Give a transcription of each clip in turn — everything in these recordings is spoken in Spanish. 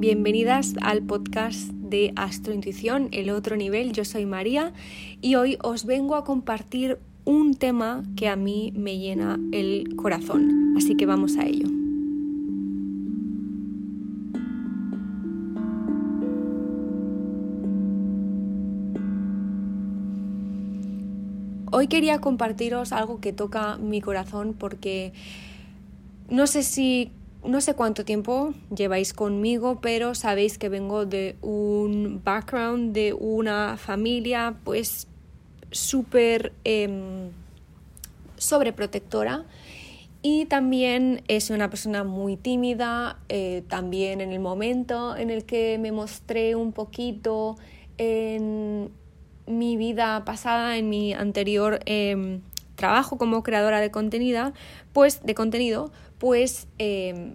Bienvenidas al podcast de Astrointuición, el otro nivel. Yo soy María y hoy os vengo a compartir un tema que a mí me llena el corazón. Así que vamos a ello. Hoy quería compartiros algo que toca mi corazón porque no sé si no sé cuánto tiempo lleváis conmigo, pero sabéis que vengo de un background, de una familia pues súper eh, sobreprotectora. Y también es una persona muy tímida, eh, también en el momento en el que me mostré un poquito en mi vida pasada, en mi anterior em, trabajo como creadora de contenido, pues de contenido, pues em,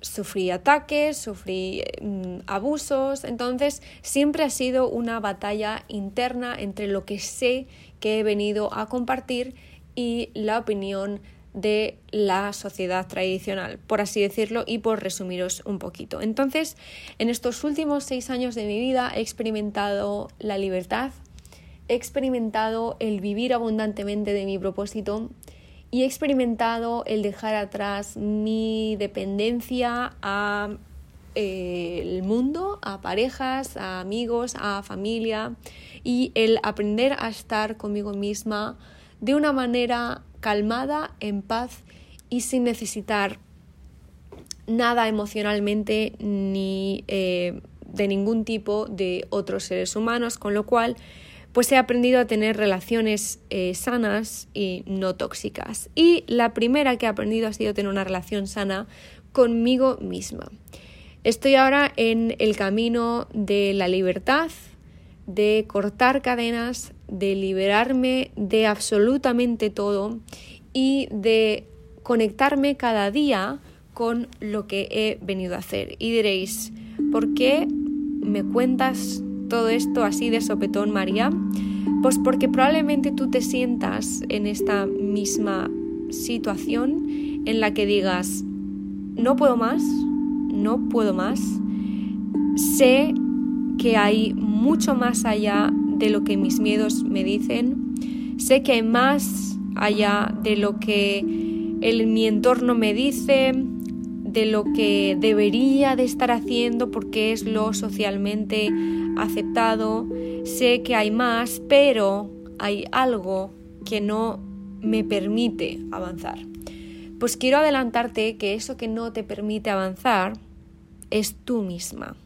sufrí ataques, sufrí em, abusos, entonces siempre ha sido una batalla interna entre lo que sé que he venido a compartir y la opinión de la sociedad tradicional, por así decirlo, y por resumiros un poquito. Entonces, en estos últimos seis años de mi vida he experimentado la libertad, he experimentado el vivir abundantemente de mi propósito y he experimentado el dejar atrás mi dependencia a eh, el mundo, a parejas, a amigos, a familia y el aprender a estar conmigo misma de una manera calmada, en paz y sin necesitar nada emocionalmente ni eh, de ningún tipo de otros seres humanos, con lo cual pues he aprendido a tener relaciones eh, sanas y no tóxicas. Y la primera que he aprendido ha sido tener una relación sana conmigo misma. Estoy ahora en el camino de la libertad, de cortar cadenas, de liberarme de absolutamente todo y de conectarme cada día con lo que he venido a hacer. Y diréis, ¿por qué me cuentas todo esto así de sopetón, María? Pues porque probablemente tú te sientas en esta misma situación en la que digas, no puedo más, no puedo más, sé que hay mucho más allá de lo que mis miedos me dicen, sé que hay más allá de lo que el, mi entorno me dice, de lo que debería de estar haciendo porque es lo socialmente aceptado, sé que hay más, pero hay algo que no me permite avanzar. Pues quiero adelantarte que eso que no te permite avanzar es tú misma.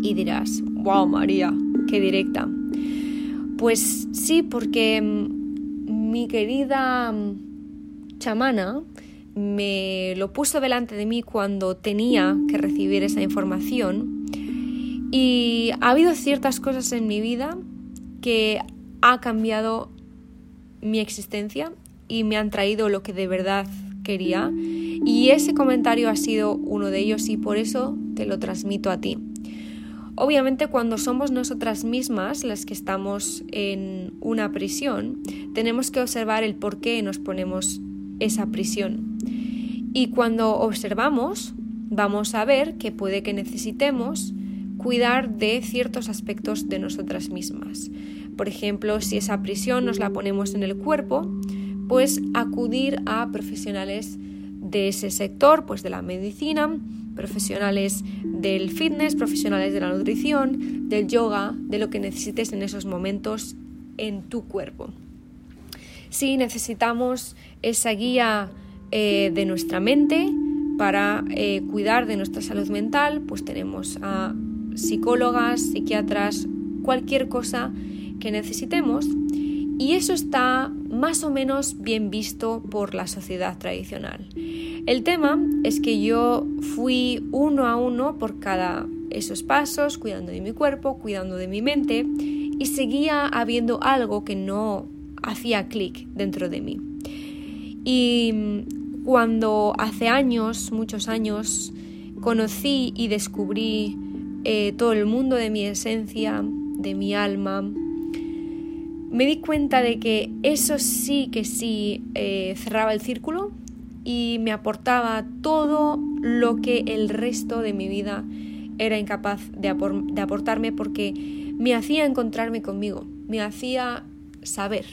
Y dirás, wow María, qué directa. Pues sí, porque mm, mi querida mm, chamana me lo puso delante de mí cuando tenía que recibir esa información y ha habido ciertas cosas en mi vida que ha cambiado mi existencia y me han traído lo que de verdad quería y ese comentario ha sido uno de ellos y por eso te lo transmito a ti. Obviamente cuando somos nosotras mismas las que estamos en una prisión, tenemos que observar el por qué nos ponemos esa prisión. Y cuando observamos, vamos a ver que puede que necesitemos cuidar de ciertos aspectos de nosotras mismas. Por ejemplo, si esa prisión nos la ponemos en el cuerpo, pues acudir a profesionales de ese sector, pues de la medicina, profesionales del fitness, profesionales de la nutrición, del yoga, de lo que necesites en esos momentos en tu cuerpo. Si necesitamos esa guía eh, de nuestra mente para eh, cuidar de nuestra salud mental, pues tenemos a psicólogas, psiquiatras, cualquier cosa que necesitemos y eso está más o menos bien visto por la sociedad tradicional. El tema es que yo fui uno a uno por cada esos pasos, cuidando de mi cuerpo, cuidando de mi mente y seguía habiendo algo que no hacía clic dentro de mí. Y cuando hace años, muchos años, conocí y descubrí eh, todo el mundo de mi esencia, de mi alma, me di cuenta de que eso sí que sí eh, cerraba el círculo y me aportaba todo lo que el resto de mi vida era incapaz de, aportarme porque me hacía encontrarme conmigo, me hacía saber,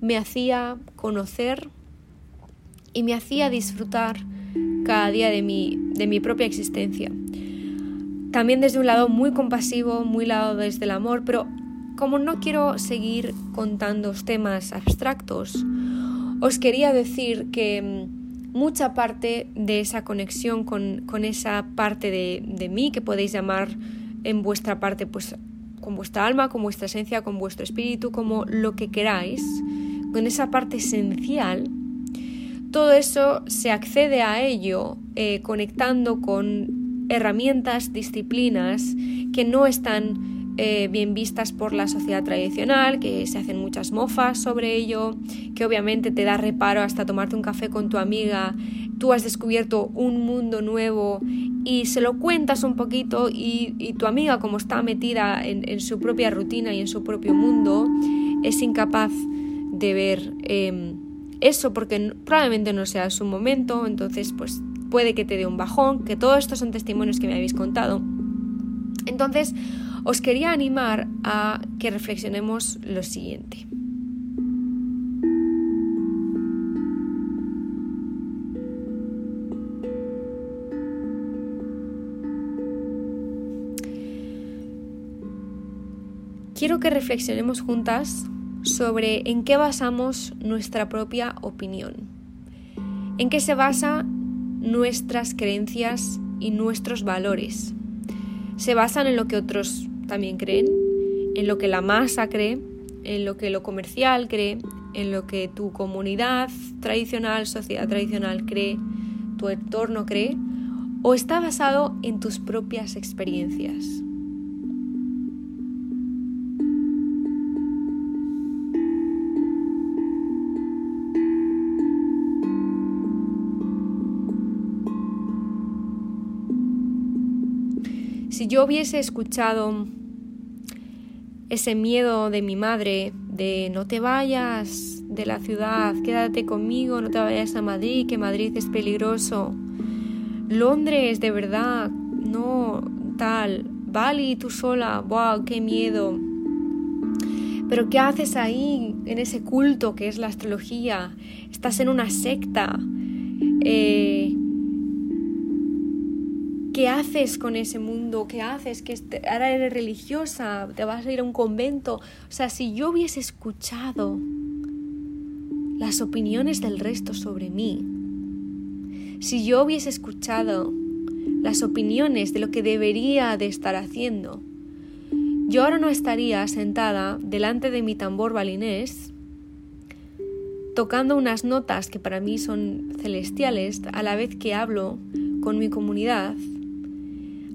me hacía conocer y me hacía disfrutar cada día de mi, de mi propia existencia. También desde un lado muy compasivo, muy lado desde el amor, pero como no quiero seguir contando temas abstractos, os quería decir que mm, mucha parte de esa conexión con, esa parte de, de, mí que podéis llamar en vuestra parte, pues con vuestra alma, con vuestra esencia, con vuestro espíritu, como lo que queráis, con esa parte esencial, todo eso se accede a ello eh, conectando con herramientas, disciplinas que no están eh, bien vistas por la sociedad tradicional, que se hacen muchas mofas sobre ello, que obviamente te da reparo hasta tomarte un café con tu amiga, tú has descubierto un mundo nuevo y se lo cuentas un poquito y, tu amiga como está metida en, su propia rutina y en su propio mundo, es incapaz de ver em, eso porque probablemente no sea su momento, entonces pues puede que te dé un bajón, que todos estos son testimonios que me habéis contado. Entonces, os quería animar a que reflexionemos lo siguiente. Quiero que reflexionemos juntas sobre en qué basamos nuestra propia opinión, en qué se basan nuestras creencias y nuestros valores. Se basan en lo que otros también creen, en lo que la masa cree, en lo que lo comercial cree, en lo que tu comunidad tradicional, sociedad tradicional cree, tu entorno cree, o está basado en tus propias experiencias. Yo hubiese escuchado ese miedo de mi madre de no te vayas de la ciudad, quédate conmigo, no te vayas a Madrid, que Madrid es peligroso. Londres, de verdad, no tal. Bali, tú sola, wow, qué miedo. Pero ¿qué haces ahí en ese culto que es la astrología? Estás en una secta. Eh, ¿Qué haces con ese mundo? ¿Qué haces? que ahora eres religiosa, te vas a ir a un convento. O sea, si yo hubiese escuchado las opiniones del resto sobre mí, si yo hubiese escuchado las opiniones de lo que debería de estar haciendo, yo ahora no estaría sentada delante de mi tambor balinés tocando unas notas que para mí son celestiales a la vez que hablo con mi comunidad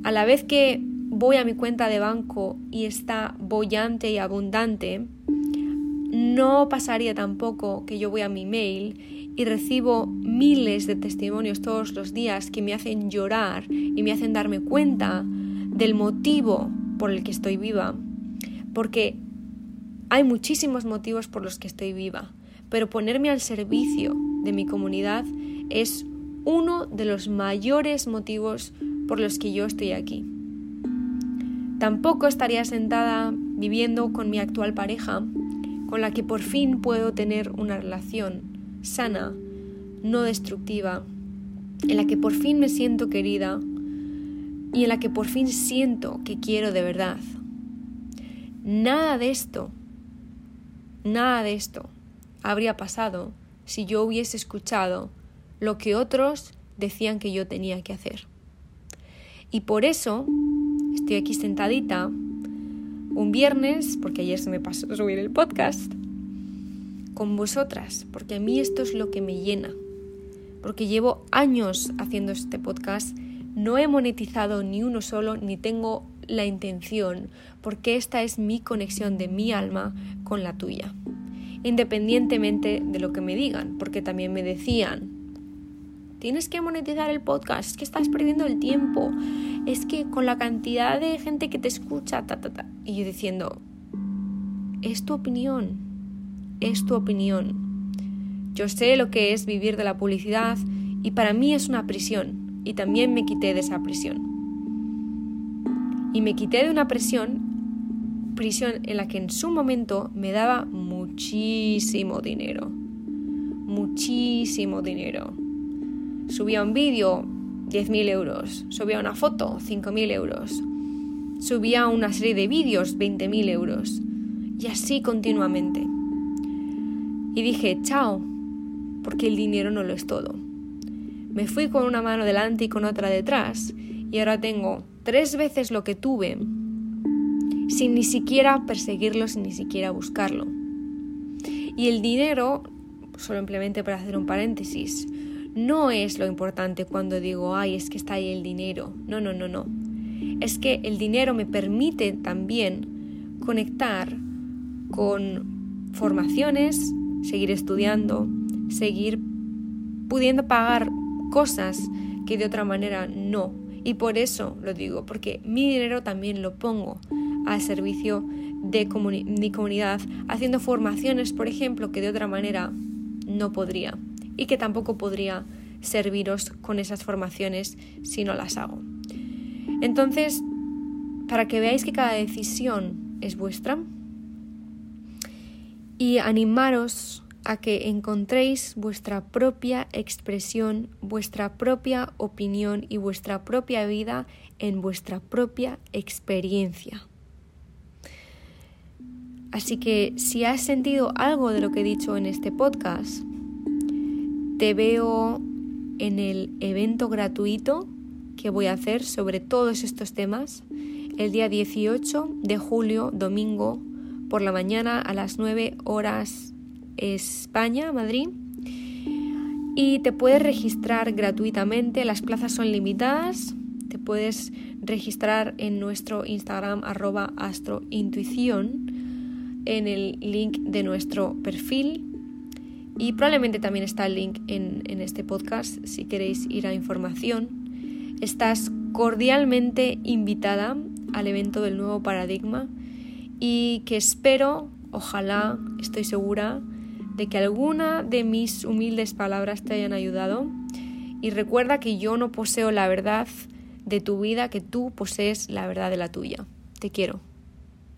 a la vez que voy a mi cuenta de banco y está bollante y abundante, no pasaría tampoco que yo voy a mi mail y recibo miles de testimonios todos los días que me hacen llorar y me hacen darme cuenta del motivo por el que estoy viva. Porque hay muchísimos motivos por los que estoy viva, pero ponerme al servicio de mi comunidad es uno de los mayores motivos por los que yo estoy aquí. Tampoco estaría sentada viviendo con mi actual pareja, con la que por fin puedo tener una relación sana, no destructiva, en la que por fin me siento querida y en la que por fin siento que quiero de verdad. Nada de esto, nada de esto habría pasado si yo hubiese escuchado lo que otros decían que yo tenía que hacer. Y por eso estoy aquí sentadita un viernes, porque ayer se me pasó subir el podcast, con vosotras, porque a mí esto es lo que me llena. Porque llevo años haciendo este podcast, no he monetizado ni uno solo, ni tengo la intención, porque esta es mi conexión de mi alma con la tuya. Independientemente de lo que me digan, porque también me decían, tienes que monetizar el podcast, es que estás perdiendo el tiempo, es que con la cantidad de gente que te escucha. Y yo diciendo, es tu opinión, es tu opinión. Yo sé lo que es vivir de la publicidad y para mí es una prisión y también me quité de esa prisión. Y me quité de una presión, prisión en la que en su momento me daba muchísimo dinero. Muchísimo dinero. Subía un vídeo, 10.000 euros. Subía una foto, 5.000 euros. Subía una serie de vídeos, 20.000 euros. Y así continuamente. Y dije, chao, porque el dinero no lo es todo. Me fui con una mano delante y con otra detrás y ahora tengo tres veces lo que tuve sin ni siquiera perseguirlo, sin ni siquiera buscarlo. Y el dinero, solo simplemente para hacer un paréntesis, no es lo importante cuando digo, ay, es que está ahí el dinero. No, no, no, no. Es que el dinero me permite también conectar con formaciones, seguir estudiando, seguir pudiendo pagar cosas que de otra manera no. Y por eso lo digo, porque mi dinero también lo pongo al servicio de mi comunidad, haciendo formaciones, por ejemplo, que de otra manera no podría y que tampoco podría serviros con esas formaciones si no las hago. Entonces, para que veáis que cada decisión es vuestra y animaros a que encontréis vuestra propia expresión, vuestra propia opinión y vuestra propia vida en vuestra propia experiencia. Así que si has sentido algo de lo que he dicho en este podcast, te veo en el evento gratuito que voy a hacer sobre todos estos temas el día 18 de julio, domingo, por la mañana a las 9 horas España, Madrid. Y te puedes registrar gratuitamente, las plazas son limitadas. Te puedes registrar en nuestro Instagram arroba astrointuición en el link de nuestro perfil. Y probablemente también está el link en, en este podcast si queréis ir a información. Estás cordialmente invitada al evento del nuevo paradigma y que espero, ojalá, estoy segura, de que alguna de mis humildes palabras te hayan ayudado y recuerda que yo no poseo la verdad de tu vida, que tú posees la verdad de la tuya. Te quiero.